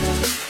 Bye.